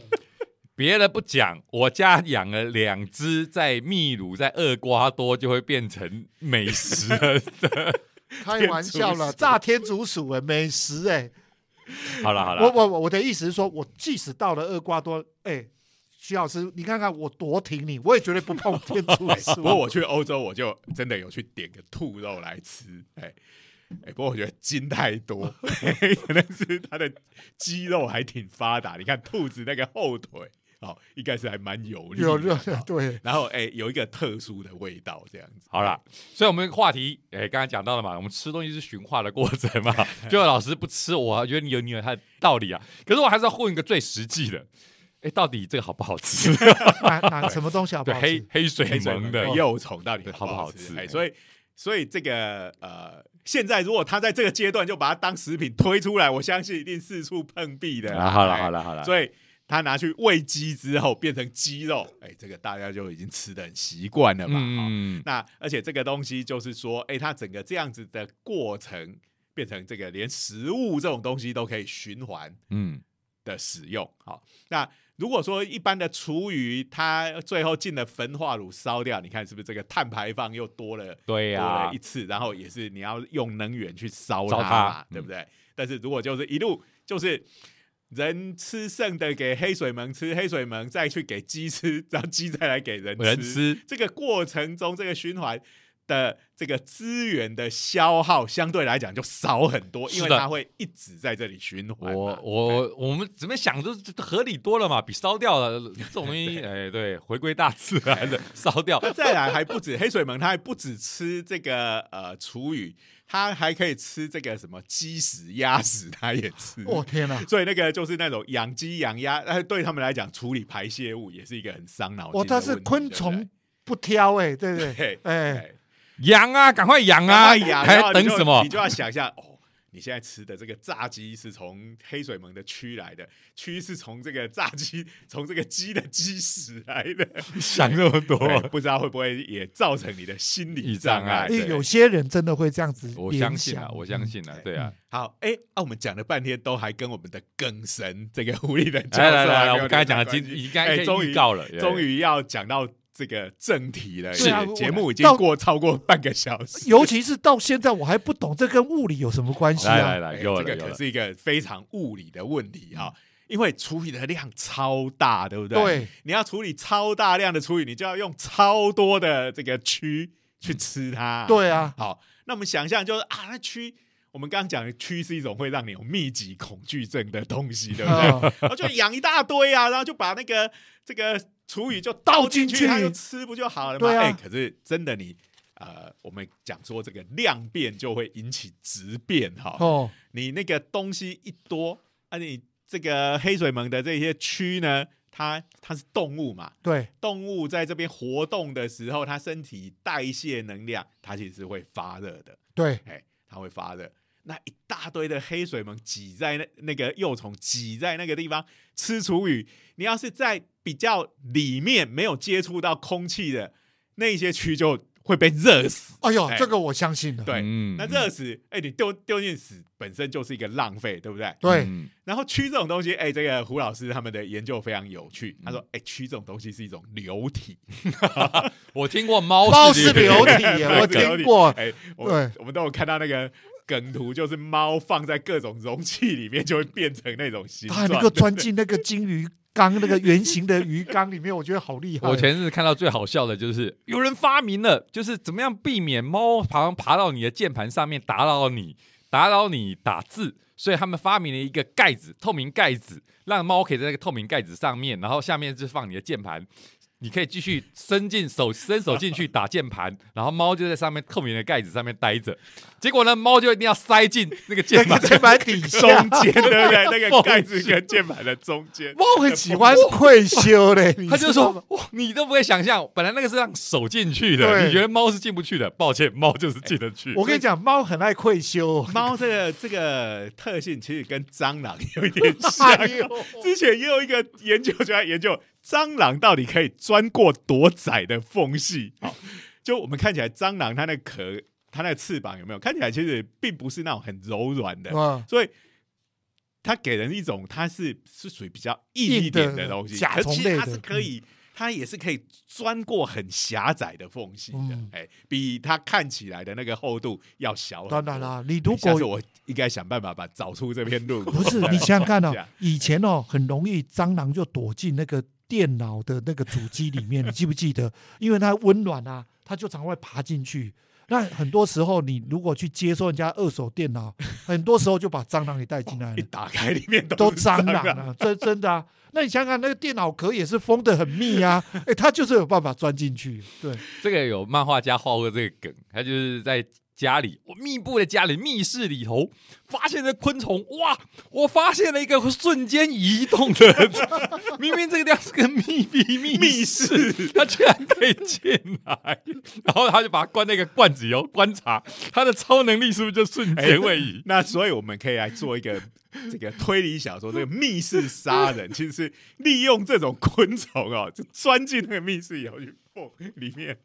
别的不讲，我家养了两只，在秘鲁、在厄瓜多就会变成美食了。开玩笑了，炸天竺鼠哎，美食哎，好了好我了，我我的意思是说，我即使到了厄瓜多，哎，徐老师，你看看我多挺你，我也绝对不碰天竺鼠。不过我去欧洲，我就真的有去点个兔肉来吃，哎。哎，不过我觉得筋太多，可能是它的肌肉还挺发达。你看兔子那个后腿，哦，应该是还蛮有力的，有对，然后哎，有一个特殊的味道，这样子。好了，所以我们话题，哎，刚才讲到了嘛，我们吃东西是驯化的过程嘛。就老师不吃，我觉得你有你有他的道理啊。可是我还是要混一个最实际的，哎，到底这个好不好吃？哪哪什么东西好不，好吃？黑黑水黑水虻的的幼虫到底好不好吃哎，所以所以这个呃，现在如果他在这个阶段就把它当食品推出来，我相信一定四处碰壁的。啊，好了哎好了好了，所以他拿去喂鸡之后变成鸡肉，哎，这个大家就已经吃的很习惯了嘛。哦嗯，那而且这个东西就是说，哎，它整个这样子的过程变成这个连食物这种东西都可以循环嗯，的使用。好，那如果说一般的厨余，它最后进了焚化炉烧掉，你看是不是这个碳排放又多了？对多呀了一，次，然后也是你要用能源去烧它嘛，对不对？但是如果就是一路就是人吃剩的给黑水虻吃，黑水虻再去给鸡吃，然后鸡再来给人吃，人吃这个过程中，这个循环的这个资源的消耗相对来讲就少很多，因为它会一直在这里循环。我我我们怎么想都合理多了嘛，比烧掉了这种东西，哎，对，回归大自然的 烧掉，那再来还不止黑水虻，它还不止吃这个呃厨余，它还可以吃这个什么鸡屎、鸭屎，它也吃。哦天哪！所以那个就是那种养鸡养鸭，呃，对他们来讲，处理排泄物也是一个很伤脑哦。它是昆虫不挑哎，对不对？哎，养啊，赶快养啊，养，还你就等什么你？就要想一下哦。你现在吃的这个炸鸡是从黑水门的蛆来的，蛆是从这个炸鸡 从这个鸡的鸡屎来的，想那么多，不知道会不会也造成你的心理障碍？因为有些人真的会这样子我相信啊，我相信啊，对对啊。好，哎、啊，我们讲了半天，都还跟我们的梗神这个狐狸的教授来来来我们刚才讲的已经刚才哎终于预告了，终于要讲到这个正题了，是节目已经到过超过半个小时，尤其是到现在我还不懂这跟物理有什么关系啊？来来来，哎有了，这个可是一个非常物理的问题哈、因为处理的量超大，对不对？对，你要处理超大量的处理，你就要用超多的这个蛆去吃它。，对啊，好，那我们想象就是啊，那蛆。我们刚刚讲的蛆是一种会让你有密集恐惧症的东西，对不对？啊然后就养一大堆啊，然后就把那个这个厨余就倒倒进去，进去。它就吃不就好了吗？对啊。哎可是真的你呃，我们讲说这个量变就会引起质变哈。哦，你那个东西一多，啊，你这个黑水虻的这些蛆呢，它它是动物嘛，对，动物在这边活动的时候，它身体代谢能量，它其实是会发热的，对，哎，它会发热。那一大堆的黑水虻挤在那那个幼虫挤在那个地方吃厨余，你要是在比较里面没有接触到空气的，那一些蛆就会被热死。哎呦，哎这个我相信的。对，嗯那热死，哎，你丢丢进死本身就是一个浪费，对不对？对，嗯然后蛆这种东西，哎，这个胡老师他们的研究非常有趣。他嗯说，哎，蛆这种东西是一种流体 我听过猫猫是流体，我听过。哎，我对我们都有看到那个梗图，就是猫放在各种容器里面，就会变成那种形状，它还能够钻 进那个金鱼缸那个圆形的鱼缸里面，我觉得好厉害。我前日看到最好笑的就是有人发明了，就是怎么样避免猫爬爬到你的键盘上面打扰你，打扰你打字，所以他们发明了一个盖子，透明盖子，让猫可以在那个透明盖子上面，然后下面就放你的键盘。你可以继续伸进手 伸手进去打键盘，然后猫就在上面透明的盖子上面待着。结果呢，猫就一定要塞进那个键盘 那个键盘底中下，间，对不对？那个缝盖子跟键盘的中间，猫很喜欢愧羞嘞。你 他就说：“哇，你都不会想象，本来那个是让手进去的，你觉得猫是进不去的？抱歉，猫就是进得去。我跟你讲，猫很爱愧羞。猫这个这个特性其实跟蟑螂有一点像。之前也有一个研究就在研究蟑螂到底可以钻过多窄的缝隙。好，就我们看起来蟑螂它那壳、它那翅膀有没有看起来其实并不是那种很柔软的，啊，所以它给人一种它是是属于比较硬一点的东西，甲虫类的是可以。它也是可以钻过很狭窄的缝隙的，哎、嗯比它看起来的那个厚度要小。当然啦，你如果我应该想办法把找出这篇论文。不是你想想看哦，以前哦很容易蟑螂就躲进那个电脑的那个主机里面，你记不记得？因为它温暖啊，它就常会爬进去。那很多时候，你如果去接收人家二手电脑，很多时候就把蟑螂给带进来了，一打开里面都蟑蟑螂啊，这真的啊。那你想想，那个电脑壳也是封的很密啊，哎，它就是有办法钻进去。对，这个有漫画家画过这个梗，他就是在家里，我密布的家里密室里头发现了昆虫，哇！我发现了一个瞬间移动的，明明这个地方是个密闭密密室，室。他居然可以进来，然后他就把它关那个罐子里头观察，他的超能力是不是就瞬间位移？那所以我们可以来做一个这个推理小说，这个密室杀人其实是利用这种昆虫哦，就钻进那个密室以后去缝里面。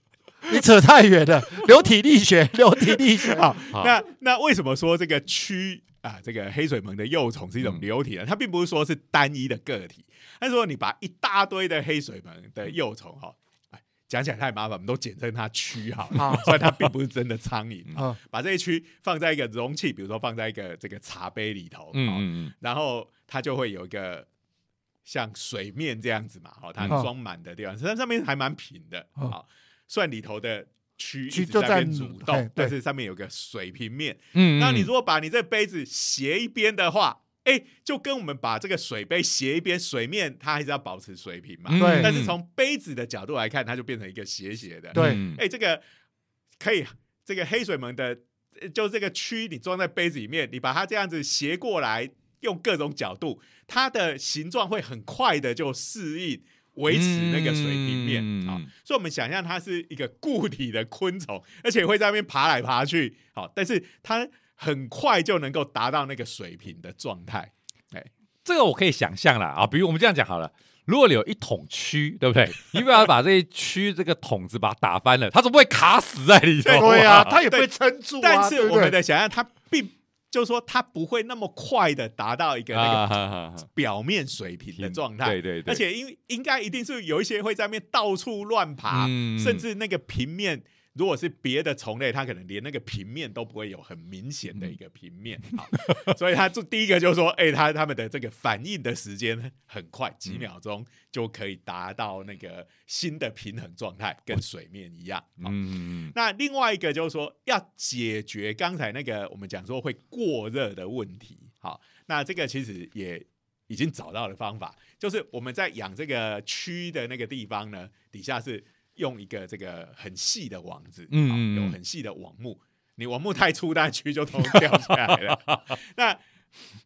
你扯太远了，流体力学，流体力学。好，好。那那为什么说这个蛆啊，这个黑水虻的幼虫是一种嗯流体呢？它并不是说是单一的个体，它说你把一大堆的黑水虻的幼虫哈、哎，讲起来太麻烦，我们都简称它蛆好了。好。虽然它并不是真的苍蝇 把这些蛆放在一个容器，比如说放在一个这个茶杯里头，嗯哦嗯嗯，然后它就会有一个像水面这样子嘛，好，它嗯装满的地方，它上面还蛮平的，嗯好，虽然里头的蛆一蛆就直在蠕嘿动，但是上面有个水平面。嗯那你如果把你这杯子斜一边的话，哎，就跟我们把这个水杯斜一边，水面它还是要保持水平嘛。嗯对但是从杯子的角度来看，它就变成一个斜斜的。对嗯哎，这个可以，这个黑水虻的，呃就这个蛆，你装在杯子里面，你把它这样子斜过来，用各种角度，它的形状会很快的就适应。维持那个水平面啊、嗯所以我们想象它是一个固体的昆虫，而且会在那边爬来爬去，好，但是它很快就能够达到那个水平的状态。这个我可以想象了啊，比如我们这样讲好了。如果你有一桶蛆，对不对？你不要把这一蛆这个桶子把它打翻了，它总不会卡死在里头、对啊，它它也不会撑住啊。但是我们的想象，它并就是说它不会那么快的达到一个那个表面水平的状态。对对对，而且应应该一定是有一些会在那边到处乱爬，嗯。甚至那个平面，如果是别的虫类，它可能连那个平面都不会有很明显的一个平面。好，所以它就第一个就是说，哎、它它们的这个反应的时间很快，几秒钟就可以达到那个新的平衡状态，跟水面一样。好嗯，那另外一个就是说，要解决刚才那个我们讲说会过热的问题。好，那这个其实也已经找到了方法，就是我们在养这个蛆的那个地方呢，底下是用一个这个很细的网子，嗯有很细的网目。你网目太粗，那蛆就通通掉下来了。那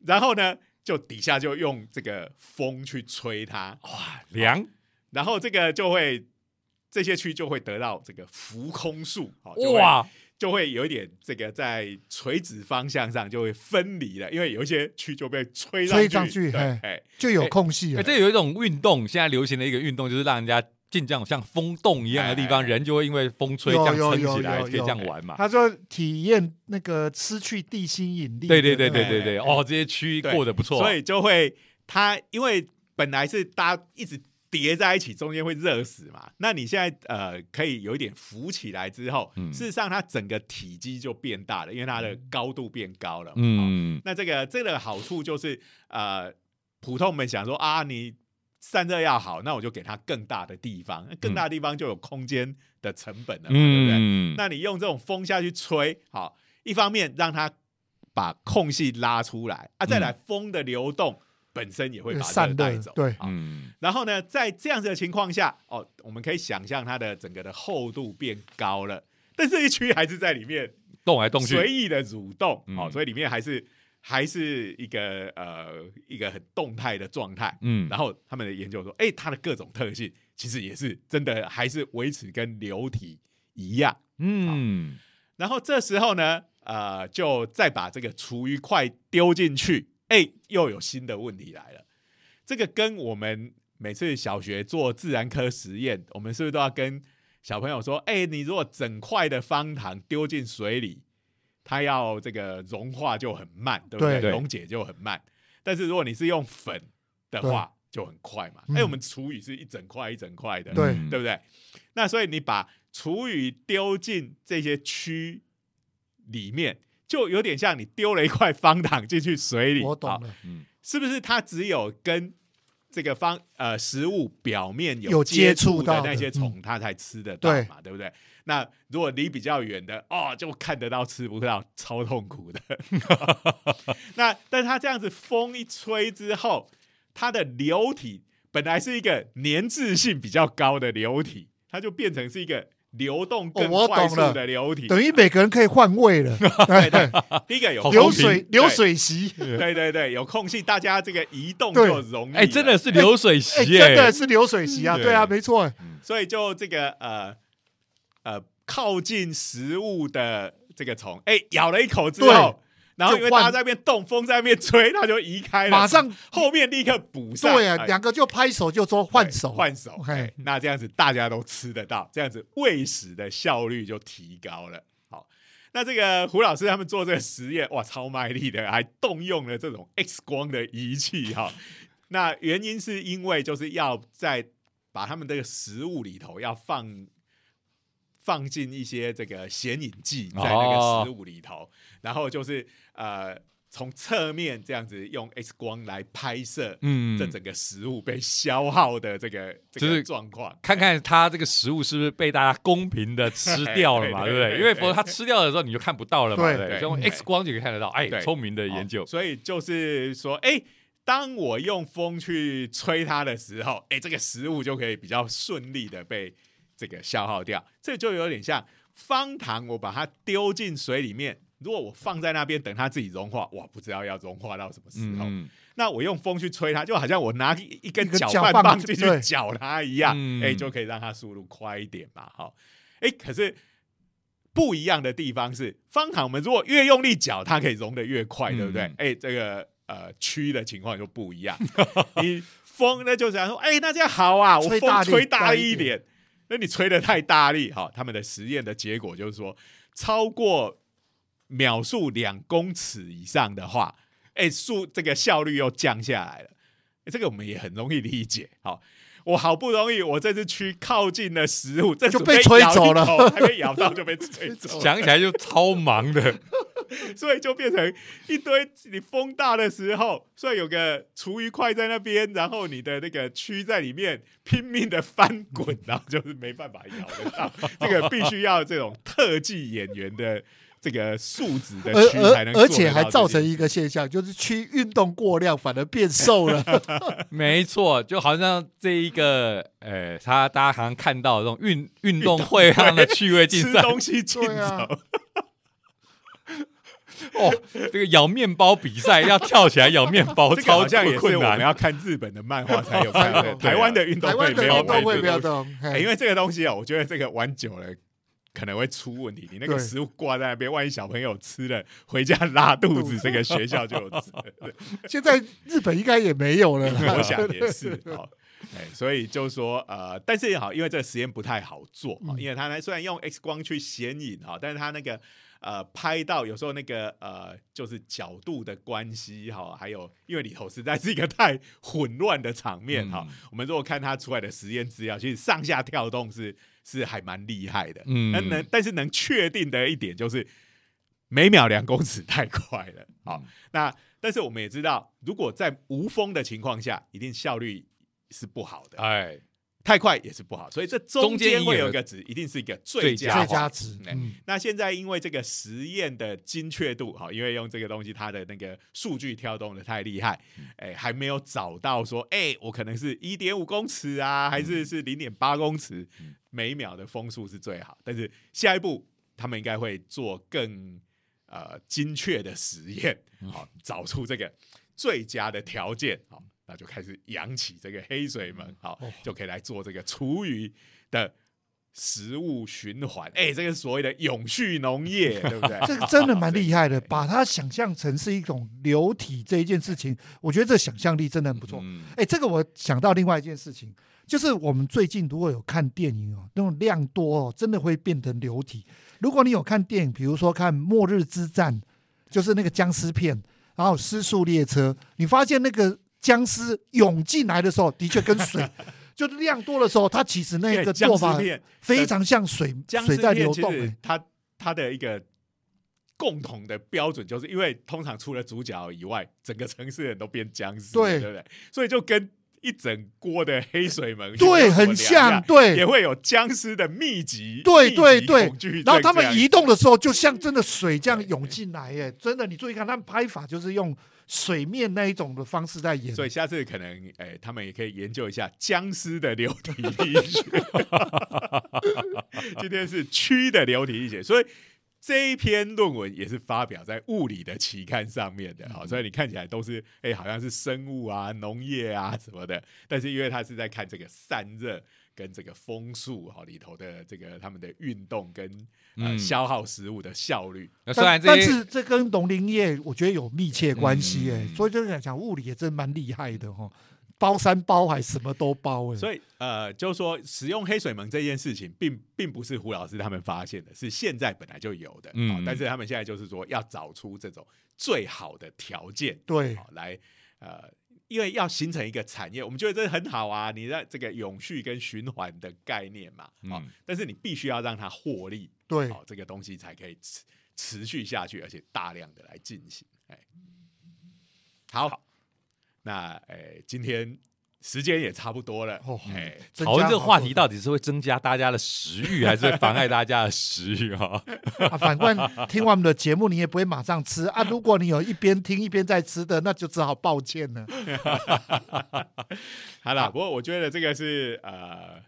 然后呢，就底下就用这个风去吹它，哇凉然后这个就会这些蛆就会得到这个浮空术，哇，就会有一点这个在垂直方向上就会分离了，因为有一些蛆就被吹吹上去，对上去，哎，就有空隙哎、了。这有一种运动，现在流行的一个运动就是让人家进这样像风洞一样的地方，人就会因为风吹这有样撑起来，可以这样玩嘛。他说体验那个失去地心引力。对对对对对对，哦，这些区对过得不错啊，所以就会它因为本来是大家一直叠在一起，中间会热死嘛。那你现在呃可以有一点浮起来之后，嗯事实上它整个体积就变大了，因为它的高度变高了。哦嗯，那这个这个好处就是呃，普通们想说啊，你散热要好，那我就给它更大的地方，那更大的地方就有空间的成本了嘛，对不对？嗯，那你用这种风下去吹，好，一方面让它把空隙拉出来啊，再来风的流动本身也会把热散带走，热对。好。嗯。然后呢，在这样子的情况下，哦，我们可以想象它的整个的厚度变高了，但这一区还是在里面动来动去，随意的蠕动，嗯。哦，所以里面还是还是一个呃一个很动态的状态。嗯，然后他们的研究说，哎，它的各种特性其实也是真的，还是维持跟流体一样。嗯，然后这时候呢，呃，就再把这个厨余块丢进去，哎，又有新的问题来了。这个跟我们每次小学做自然科实验，我们是不是都要跟小朋友说，哎，你如果整块的方糖丢进水里，它要这个融化就很慢，对不对？对溶解就很慢。但是如果你是用粉的话，就很快嘛。嗯哎，我们厨余是一整块一整块的，对不对？那所以你把厨余丢进这些区里面，就有点像你丢了一块方糖进去水里，好我懂了，嗯是不是？它只有跟这个方呃食物表面有接接触的那些虫，它才吃得到对嘛，对不对？那如果离比较远的，哦，就看得到吃不到，超痛苦的。那但它这样子风一吹之后，它的流体本来是一个粘滞性比较高的流体，它就变成是一个流动更快速的流体。等于每个人可以换位了，对对，第一个有流水流，水席，对对对对，有空隙，大家这个移动就容易了。哎，真的是流水哎，席真的，是流水席啊，对对啊，没错，所以就这个呃呃靠近食物的这个虫，哎，咬了一口之后，然后因为大家在那边动，风在那边吹，它就移开了，马上后面立刻补上，对啊，哎两个就拍手就说换手，换手，嘿哎那这样子大家都吃得到，这样子喂食的效率就提高了。好，那这个胡老师他们做这个实验，哇，超卖力的，还动用了这种 X 光的仪器哈。那原因是因为就是要在把他们这个食物里头要放放进一些这个显影剂在那个食物里头，然后就是呃从侧面这样子用 X 光来拍摄嗯这整个食物被消耗的这个这个就是状况。看看它这个食物是不是被大家公平的吃掉了嘛，对对不对？因为否则它吃掉的时候你就看不到了嘛，对用 X 光就可以看得到。哎，对聪明的研究哦，所以就是说，哎、当我用风去吹它的时候，哎、这个食物就可以比较顺利的被这个消耗掉。这就有点像方糖，我把它丢进水里面，如果我放在那边等它自己融化，哇，不知道要融化到什么时候。嗯，那我用风去吹它，就好像我拿一一根搅拌棒进去对搅它一样，哎、嗯就可以让它速度快一点嘛。好，哎、可是不一样的地方是，方糖我们如果越用力搅，它可以融得越快，嗯对不对？哎、这个呃区的情况就不一样。你风呢，就想说，哎、那这样好啊，我风吹大一点。那你吹的太大力，好，他们的实验的结果就是说，超过秒速两公尺以上的话，哎、速这个效率又降下来了。哎这个我们也很容易理解。好，我好不容易我这只蛆靠近了食物，这就被吹走了，还没咬到就被吹走了，想起来就超忙的，所以就变成一堆。你风大的时候，所以有个厨余块在那边，然后你的那个蛆在里面拼命的翻滚，然后就是没办法咬得到。这个必须要这种特技演员的这个素质的而蛆才能而而且还造成一个现象，就是区运动过量反而变瘦了。没错，就好像这一个，呃，他大家好像看到的这种运运动会上的趣味竞赛 吃赛，东西竞对啊走。哦，这个咬面包比赛要跳起来咬面包，这个超好像也是困难。我们要看日本的漫画才有看的，对台湾的运动台湾的会没有运动会这个东西没有动，哎因为这个东西啊，我觉得这个玩久了可能会出问题。你那个食物挂在那边，万一小朋友吃了回家拉肚子，这个学校就有责任。现在日本应该也没有了。我想也是。好，哎，所以就说呃，但是也好，因为这个实验不太好做啊，嗯因为它呢虽然用 X 光去显影啊，但是它那个呃拍到有时候那个呃就是角度的关系哈，还有因为里头实在是一个太混乱的场面哈，嗯。我们如果看它出来的实验资料，其实上下跳动是是还蛮厉害的，嗯。那能但是能确定的一点就是每秒两公尺太快了，好，那但是我们也知道，如果在无风的情况下，一定效率是不好的，哎，太快也是不好，所以这中中间间会有有一个值，一定是一个最最佳最佳值，那现在因为这个实验的精确度，哈，因为用这个东西，它的那个数据跳动的太厉害，哎，还没有找到说，哎，我可能是一点五公尺啊，还是是零点八公尺嗯。每秒的风速是最好。但是下一步他们应该会做更呃精确的实验，好，找出这个最佳的条件，好，那就开始扬起这个黑水门，好哦，就可以来做这个厨余的食物循环。哎、这个所谓的永续农业，对不对？这个真的蛮厉害的，把它想象成是一种流体这一件事情，我觉得这想象力真的很不错。嗯哎，这个我想到另外一件事情，就是我们最近如果有看电影哦，那种量多哦，真的会变成流体。如果你有看电影，比如说看《末日之战》，就是那个僵尸片，然后《失速列车》，你发现那个僵尸涌进来的时候，的确跟水，就是量多的时候，它其实那个做法非常像水水在流动。它它的一个共同的标准，就是因为通常除了主角以外，整个城市人都变僵尸了，对对不对？所以就跟一整锅的黑水门对，很像像，，对，也会有僵尸的密集，对对对然后他们移动的时候，就像真的水这样涌进来，耶！真的，你注意看，他们拍法就是用水面那一种的方式在演。所以下次可能，哎、他们也可以研究一下僵尸的流体力学。今天是蛆的流体力学，所以这一篇论文也是发表在物理的期刊上面的。好，所以你看起来都是，哎、好像是生物啊、农业啊什么的，但是因为他是在看这个散热跟这个风速哈里头的这个他们的运动跟呃、嗯消耗食物的效率。那虽然但但是这跟农林业我觉得有密切关系，哎、嗯所以就是讲讲物理也真蛮厉害的哈，包山包海什么都包，哎，所以呃，就是说使用黑水门这件事情，并并不是胡老师他们发现的，是现在本来就有的。嗯嗯，但是他们现在就是说要找出这种最好的条件，对好来呃。因为要形成一个产业，我们觉得这很好啊，你在这个永续跟循环的概念嘛，啊、嗯但是你必须要让它获利，对。好、这个东西才可以持持续下去，而且大量的来进行。哎，好，那哎，今天时间也差不多了，哦哎，增讨论这个话题到底是会增加大家的食欲，还是会妨碍大家的食欲啊？啊，反观听完我们的节目，你也不会马上吃啊。如果你有一边听一边在吃的，那就只好抱歉了。好了，不过我觉得这个是呃，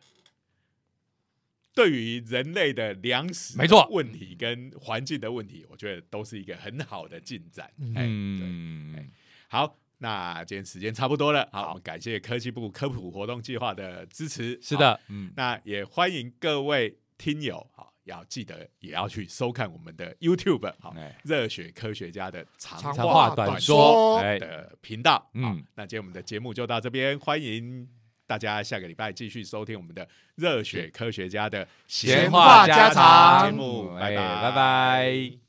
对于人类的粮食没错问题跟环境的问题，我觉得都是一个很好的进展。嗯哎，对，嗯，好，那今天时间差不多了，好，我们感谢科技部科普活动计划的支持。是的，嗯，那也欢迎各位听友，好，要记得也要去收看我们的 YouTube，好，哎，热血科学家的长话话短短说，的频道。嗯嗯，那今天我们的节目就到这边，欢迎大家下个礼拜继续收听我们的热血科学家的闲话话家家常常节目，哎拜拜拜拜。